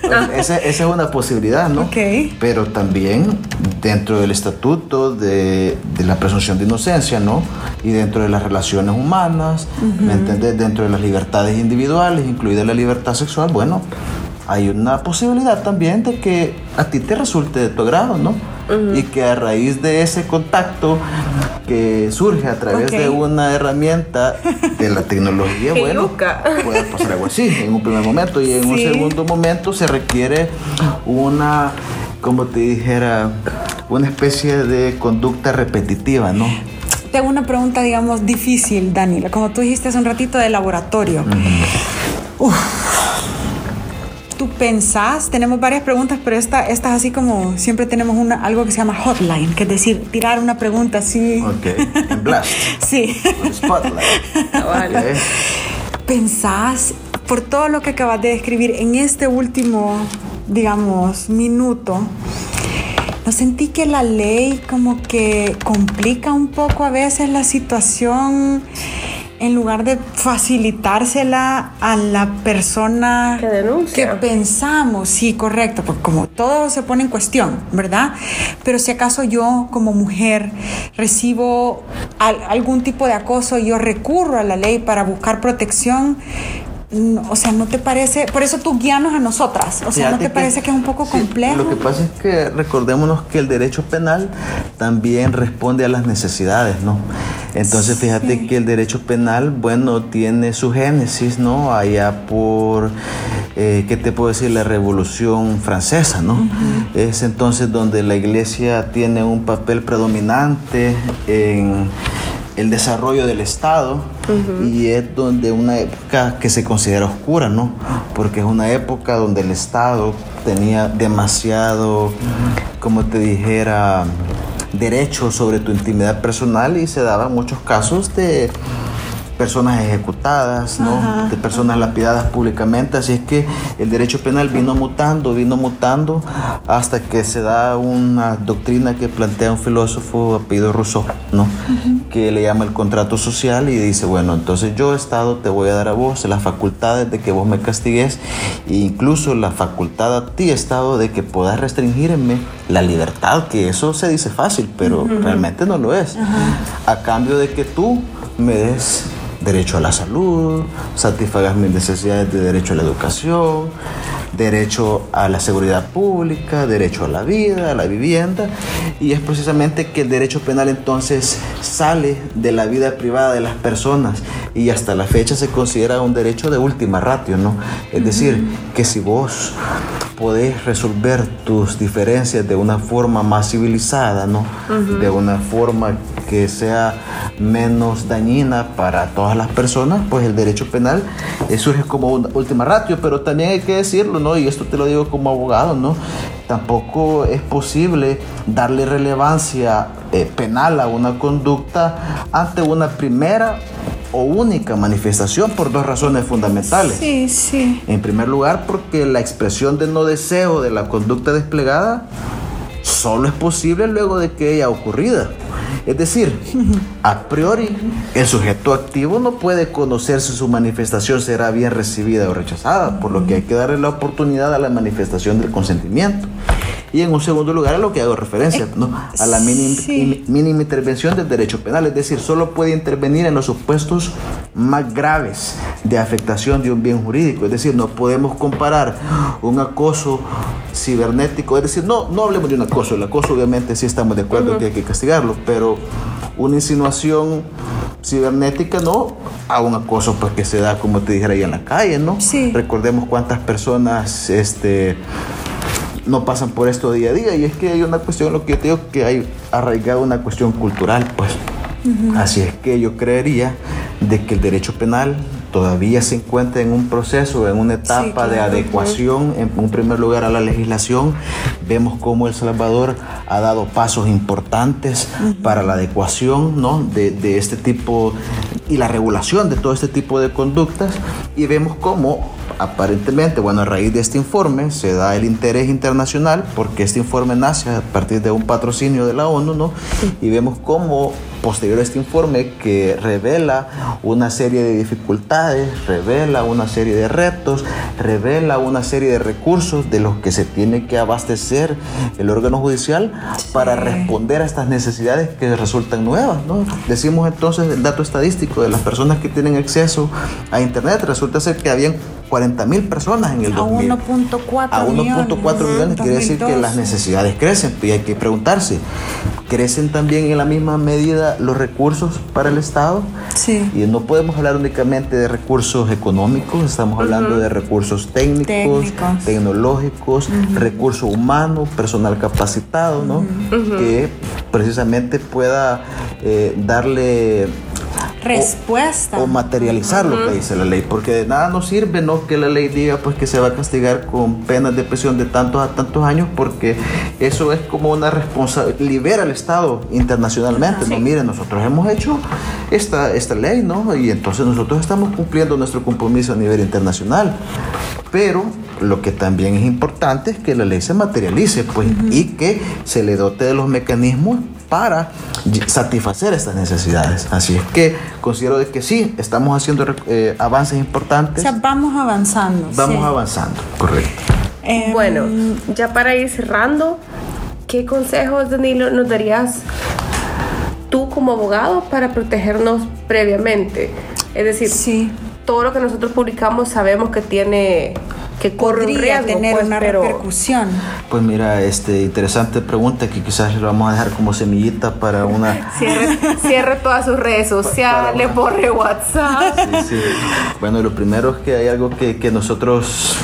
esa, esa es una posibilidad, ¿no? Ok. Pero también dentro del estatuto de, de la presunción de inocencia, ¿no? Y dentro de las relaciones humanas, ¿me entiendes? Dentro de las libertades individuales, incluida la libertad sexual, bueno, hay una posibilidad también de que a ti te resulte de tu agrado, ¿no? Y que a raíz de ese contacto que surge a través de una herramienta de la tecnología, bueno, puede pasar algo así en un primer momento y en un segundo momento se requiere una, como te dijera, una especie de conducta repetitiva, ¿no? Te hago una pregunta, digamos, difícil, Danilo. Como tú dijiste hace un ratito de laboratorio. Uf. ¿Tú pensás? Tenemos varias preguntas, pero esta, esta es así como siempre tenemos una, algo que se llama hotline, que es decir, tirar una pregunta así. Ok, en blast, Sí. spotlight. Ok. ¿Pensás, por todo lo que acabas de describir en este último, digamos, minuto, ¿no sentí que la ley como que complica un poco a veces la situación en lugar de facilitársela a la persona Que denuncia. que pensamos? Sí, correcto, porque como todo se pone en cuestión, ¿verdad? Pero si acaso yo como mujer recibo al- algún tipo de acoso y yo recurro a la ley para buscar protección, o sea, ¿no te parece? Por eso tú guíanos a nosotras, o sea, ¿no te parece que es un poco sí, complejo? Lo que pasa es que recordémonos que el derecho penal también responde a las necesidades, ¿no? Entonces fíjate que el derecho penal, bueno, tiene su génesis, ¿no? Allá por, eh, ¿qué te puedo decir? La Revolución Francesa, ¿no? Es entonces donde la iglesia tiene un papel predominante en el desarrollo del Estado Y es donde una época que se considera oscura, ¿no? Porque es una época donde el Estado tenía demasiado, como te dijera, derecho sobre tu intimidad personal y se daban muchos casos de personas ejecutadas, ¿no? de personas lapidadas públicamente. Así es que el derecho penal vino mutando, vino mutando hasta que se da una doctrina que plantea un filósofo apellido Rousseau, ¿no? que le llama el contrato social y dice, bueno, entonces yo Estado te voy a dar a vos las facultades de que vos me castigues e incluso la facultad a ti Estado de que puedas restringirme la libertad, que eso se dice fácil, pero realmente no lo es. A cambio de que tú me des derecho a la salud, satisfagas mis necesidades de derecho a la educación, derecho a la seguridad pública, derecho a la vida, a la vivienda, y es precisamente que el derecho penal entonces sale de la vida privada de las personas y hasta la fecha se considera un derecho de última ratio, ¿no? Es decir, que si vos podés resolver tus diferencias de una forma más civilizada, ¿no? De una forma que sea menos dañina para todas las personas, pues el derecho penal eh, surge como una última ratio, pero también hay que decirlo, ¿no? Y esto te lo digo como abogado, ¿no? Tampoco es posible darle relevancia eh, penal a una conducta ante una primera o única manifestación por dos razones fundamentales. Sí, sí. En primer lugar, porque la expresión de no deseo de la conducta desplegada solo es posible luego de que haya ocurrido. Es decir, a priori, el sujeto activo no puede conocer si su manifestación será bien recibida o rechazada, por lo que hay que darle la oportunidad a la manifestación del consentimiento. Y en un segundo lugar a lo que hago referencia, ¿no? a la mínima, intervención del derecho penal, es decir, solo puede intervenir en los supuestos más graves de afectación de un bien jurídico, es decir, no podemos comparar un acoso cibernético, es decir, no, no hablemos de un acoso, el acoso obviamente sí estamos de acuerdo que hay que castigarlo, pero una insinuación cibernética, ¿no? A un acoso pues que se da, como te dijera, ahí en la calle, ¿no? Sí. Recordemos cuántas personas, este no pasan por esto día a día y es que hay una cuestión, lo que yo digo, que hay arraigado una cuestión cultural, pues. Así es que yo creería de que el derecho penal todavía se encuentra en un proceso, en una etapa de adecuación, en un primer lugar a la legislación. Vemos cómo El Salvador ha dado pasos importantes para la adecuación ¿no? de, de, este tipo y la regulación de todo este tipo de conductas y vemos cómo aparentemente, bueno, a raíz de este informe se da el interés internacional porque este informe nace a partir de un patrocinio de la ONU, ¿no? Y vemos cómo posterior a este informe que revela una serie de dificultades, revela una serie de retos, revela una serie de recursos de los que se tiene que abastecer el órgano judicial para responder a estas necesidades que resultan nuevas. ¿no? Decimos entonces el dato estadístico de las personas que tienen acceso a Internet, resulta ser que habían 40 mil personas en el 2000. A 1.4 A 1.4 millones, quiere decir que las necesidades crecen. Y hay que preguntarse, ¿crecen también en la misma medida los recursos para el Estado? Sí. Y no podemos hablar únicamente de recursos económicos, estamos hablando de recursos técnicos, tecnológicos, recursos humanos, personal capacitado, ¿no? Que precisamente pueda eh, darle respuesta. O, materializar lo que dice la ley porque de nada nos sirve no que la ley diga pues que se va a castigar con penas de prisión de tantos a tantos años porque eso es como una responsabilidad libera al Estado internacionalmente no miren nosotros hemos hecho esta esta ley no y entonces nosotros estamos cumpliendo nuestro compromiso a nivel internacional. Pero lo que también es importante es que la ley se materialice pues, y que se le dote de los mecanismos para satisfacer estas necesidades. Así es que considero de que sí, estamos haciendo eh, avances importantes. O sea, vamos avanzando. Vamos avanzando, correcto. Em, bueno, ya para ir cerrando, ¿qué consejos, Danilo, nos darías tú como abogado para protegernos previamente? Es decir, sí. todo lo que nosotros publicamos sabemos que tiene que podría tener pues, una repercusión. Pues mira, este interesante pregunta que quizás le vamos a dejar como semillita para una cierre, todas sus redes sociales, borre WhatsApp. Sí, sí. Bueno, lo primero es que hay algo que, que nosotros,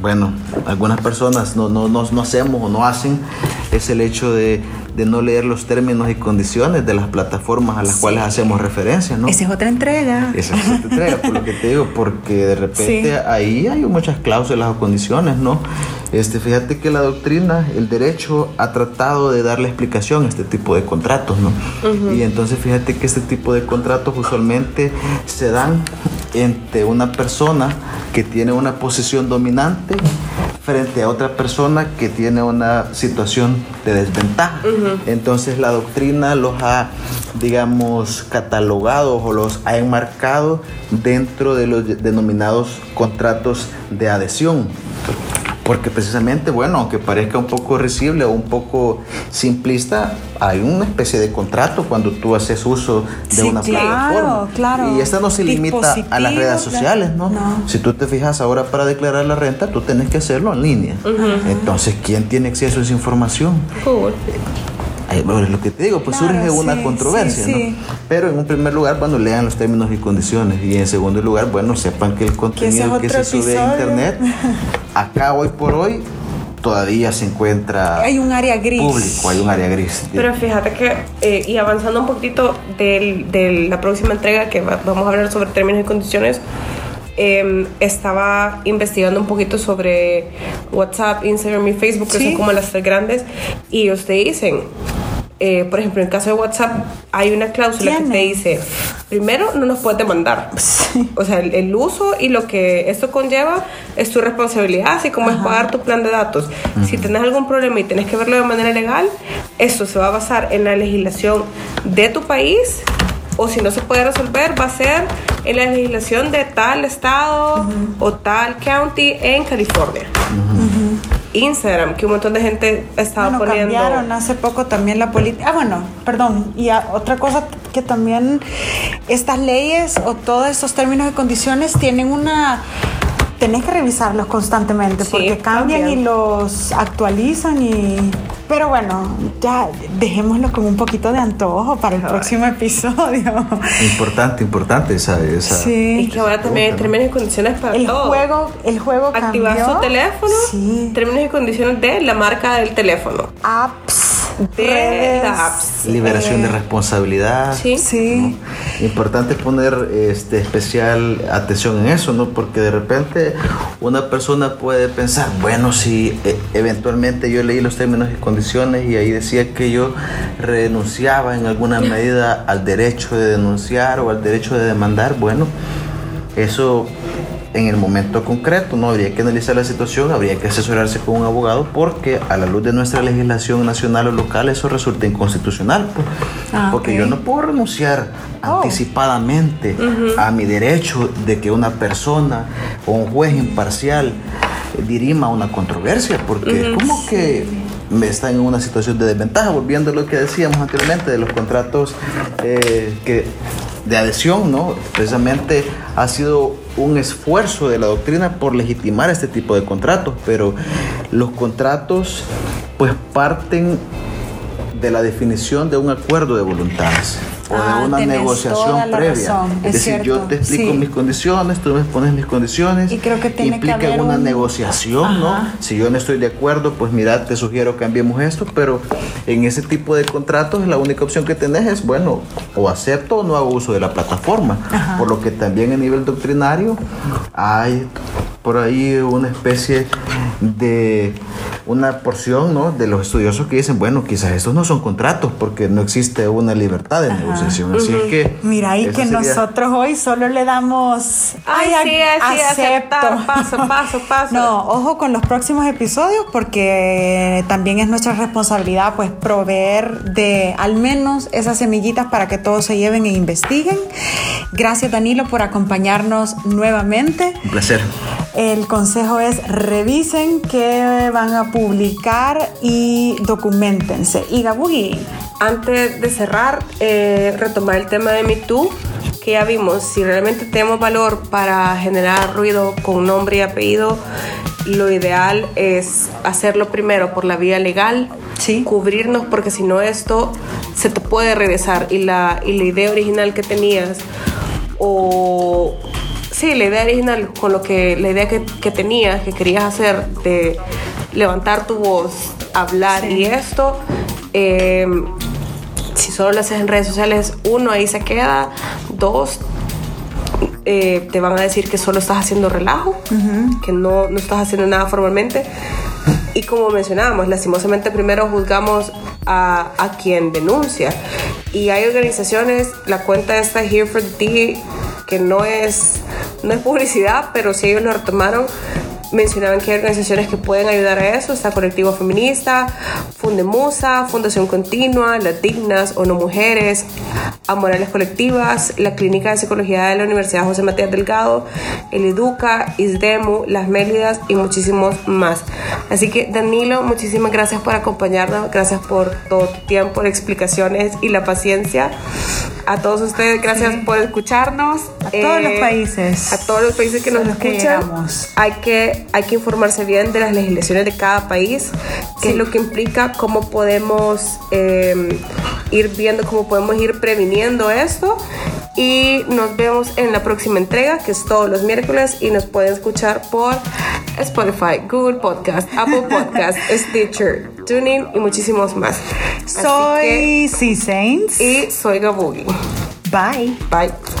bueno, algunas personas no, no, no, no hacemos o no hacen, es el hecho de de no leer los términos y condiciones de las plataformas a las cuales hacemos referencia, ¿no? Esa es otra entrega. Esa es otra entrega, por lo que te digo, porque de repente ahí hay muchas cláusulas o condiciones, ¿no? Este, fíjate que la doctrina, el derecho, ha tratado de darle explicación a este tipo de contratos, ¿no? Y entonces fíjate que este tipo de contratos usualmente se dan entre una persona que tiene una posición dominante frente a otra persona que tiene una situación de desventaja. Entonces la doctrina los ha, digamos, catalogado o los ha enmarcado dentro de los denominados contratos de adhesión. Porque precisamente, bueno, aunque parezca un poco risible o un poco simplista, hay una especie de contrato cuando tú haces uso de una plataforma. Claro. Y esta no se limita a las redes sociales, ¿no? Si tú te fijas ahora para declarar la renta, tú tienes que hacerlo en línea. Entonces, ¿quién tiene acceso a esa información? Es lo que te digo, pues surge una controversia, ¿no? Pero en un primer lugar, bueno, lean los términos y condiciones. Y en segundo lugar, bueno, sepan que el contenido que se sube a internet, acá hoy por hoy, todavía se encuentra hay un área gris público, hay un área gris. Pero fíjate que, eh, y avanzando un poquito de la próxima entrega, que vamos a hablar sobre términos y condiciones, em, estaba investigando un poquito sobre WhatsApp, Instagram y Facebook, que son como las tres grandes, y ellos te dicen, eh, por ejemplo, en el caso de WhatsApp hay una cláusula que te dice, primero no nos puedes demandar. O sea, el, uso y lo que esto conlleva es tu responsabilidad, así como es pagar tu plan de datos. Si tienes algún problema y tienes que verlo de manera legal, esto se va a basar en la legislación de tu país o si no se puede resolver va a ser en la legislación de tal estado o tal county en California. Instagram, que un montón de gente estaba bueno, poniendo. cambiaron hace poco también la política. Ah, bueno, perdón. Y otra cosa que también estas leyes o todos estos términos y condiciones tienen una tenés que revisarlos constantemente porque cambian y los actualizan y pero bueno, ya dejémoslo con un poquito de antojo para el próximo episodio. Importante, importante esa, esa Sí. Y que ahora también hay términos y condiciones para el todo. Juego, el juego Activar su teléfono, sí. términos y condiciones de la marca del teléfono. Apps de apps. Liberación de responsabilidad. Sí. sí. Importante poner este, especial atención en eso, ¿no? Porque de repente una persona puede pensar, bueno, si eh, eventualmente yo leí los términos y condiciones y ahí decía que yo renunciaba en alguna medida al derecho de denunciar o al derecho de demandar. Bueno, eso en el momento concreto, ¿no? Habría que analizar la situación, habría que asesorarse con un abogado porque a la luz de nuestra legislación nacional o local eso resulta inconstitucional. Pues. Ah, porque yo no puedo renunciar oh. anticipadamente a mi derecho de que una persona o un juez imparcial dirima una controversia, porque como que está en una situación de desventaja, volviendo a lo que decíamos anteriormente de los contratos eh, que, de adhesión, ¿no? Precisamente ha sido un esfuerzo de la doctrina por legitimar este tipo de contratos, pero los contratos pues parten de la definición de un acuerdo de voluntades o de ah, una negociación previa. Es, decir, yo te explico mis condiciones, tú me pones mis condiciones. Y creo que tiene implica que haber una negociación, ¿no? Si yo no estoy de acuerdo, pues mira, te sugiero cambiemos esto, pero en ese tipo de contratos la única opción que tenés es, bueno, o acepto o no hago uso de la plataforma. Por lo que también a nivel doctrinario hay por ahí una especie de una porción ¿no? de los estudiosos que dicen, bueno, quizás estos no son contratos porque no existe una libertad de negociación. Así que... Mira, y que nosotros hoy solo le damos... Ay, sí, sí, acepto. paso, paso, paso. No, ojo con los próximos episodios porque también es nuestra responsabilidad pues proveer de al menos esas semillitas para que todos se lleven e investiguen. Gracias Danilo por acompañarnos nuevamente. Un placer. El consejo es revisen qué van a publicar y documentense. Y Gabugi. Antes de cerrar, eh, retomar el tema de MeToo, que ya vimos, si realmente tenemos valor para generar ruido con nombre y apellido, lo ideal es hacerlo primero por la vía legal, sí. cubrirnos, porque si no esto se te puede regresar y la, y la idea original que tenías o sí, la idea original, con lo que, la idea que, que tenías, que querías hacer de levantar tu voz, hablar y esto, Eh, si solo lo haces en redes sociales, uno, ahí se queda. Dos, eh, te van a decir que solo estás haciendo relajo, que no, no estás haciendo nada formalmente. Y como mencionábamos, lastimosamente primero juzgamos a, a quien denuncia. Y hay organizaciones, la cuenta esta Here for the Tea, que no es, no es publicidad, pero si ellos lo retomaron, mencionaban que hay organizaciones que pueden ayudar a eso. Está Colectivo Feminista, Fundemusa, Fundación Continua, Las Dignas, ONU Mujeres, Amorales Colectivas, la Clínica de Psicología de la Universidad José Matías Delgado, el Educa, ISDEMU, Las Mélidas y muchísimos más. Así que Danilo, muchísimas gracias por acompañarnos, gracias por todo tu tiempo, las explicaciones y la paciencia. A todos ustedes, gracias por escucharnos. A todos los países. A todos los países que nos Los escuchan. hay, que, hay que informarse bien de las legislaciones de cada país, qué es lo que implica, cómo podemos eh, ir viendo, cómo podemos ir previniendo esto. Y nos vemos en la próxima entrega, que es todos los miércoles, y nos pueden escuchar por Spotify, Google Podcast, Apple Podcast, Stitcher, Tuning y muchísimos más. Soy C Saints. que- y soy Gabugi. Bye. Bye.